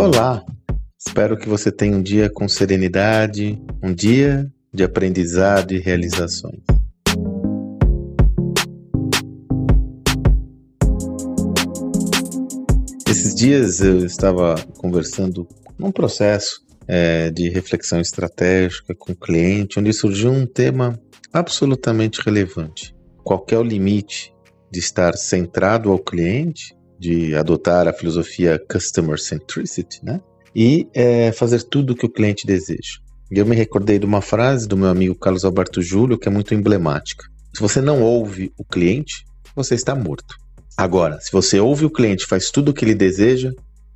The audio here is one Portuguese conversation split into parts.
Olá! Espero que você tenha um dia com serenidade, um dia de aprendizado e realizações. Esses dias eu estava conversando num processo é, de reflexão estratégica com o cliente, onde surgiu um tema absolutamente relevante. Qual é o limite de estar centrado ao cliente, de adotar a filosofia Customer Centricity, né? E é, fazer tudo o que o cliente deseja. E eu me recordei de uma frase do meu amigo Carlos Alberto Júlio que é muito emblemática. Se você não ouve o cliente, você está morto. Agora, se você ouve o cliente faz tudo o que ele deseja,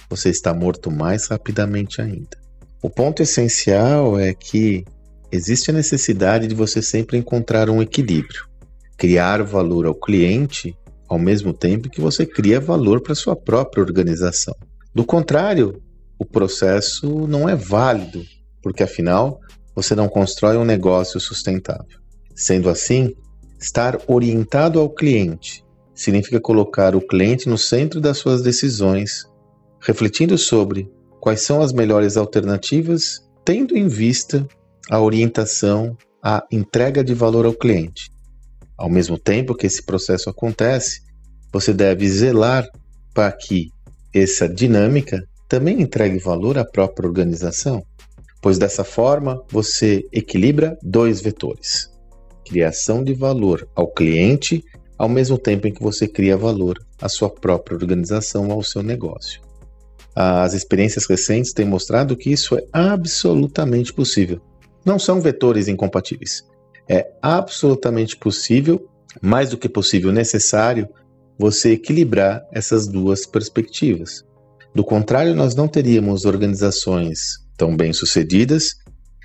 você está morto mais rapidamente ainda. O ponto essencial é que existe a necessidade de você sempre encontrar um equilíbrio criar valor ao cliente ao mesmo tempo que você cria valor para sua própria organização. Do contrário, o processo não é válido, porque afinal você não constrói um negócio sustentável. Sendo assim, estar orientado ao cliente significa colocar o cliente no centro das suas decisões, refletindo sobre quais são as melhores alternativas, tendo em vista a orientação, a entrega de valor ao cliente. Ao mesmo tempo que esse processo acontece, você deve zelar para que essa dinâmica também entregue valor à própria organização, pois dessa forma você equilibra dois vetores: criação de valor ao cliente, ao mesmo tempo em que você cria valor à sua própria organização, ao seu negócio. As experiências recentes têm mostrado que isso é absolutamente possível. Não são vetores incompatíveis. É absolutamente possível, mais do que possível necessário, você equilibrar essas duas perspectivas. Do contrário, nós não teríamos organizações tão bem-sucedidas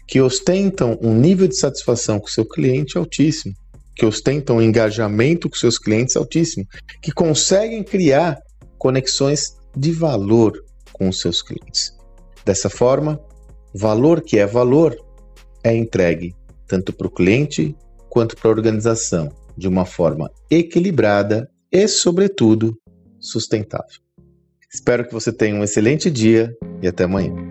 que ostentam um nível de satisfação com seu cliente altíssimo, que ostentam um engajamento com seus clientes altíssimo, que conseguem criar conexões de valor com os seus clientes. Dessa forma, valor que é valor é entregue tanto para o cliente quanto para a organização, de uma forma equilibrada e, sobretudo, sustentável. Espero que você tenha um excelente dia e até amanhã.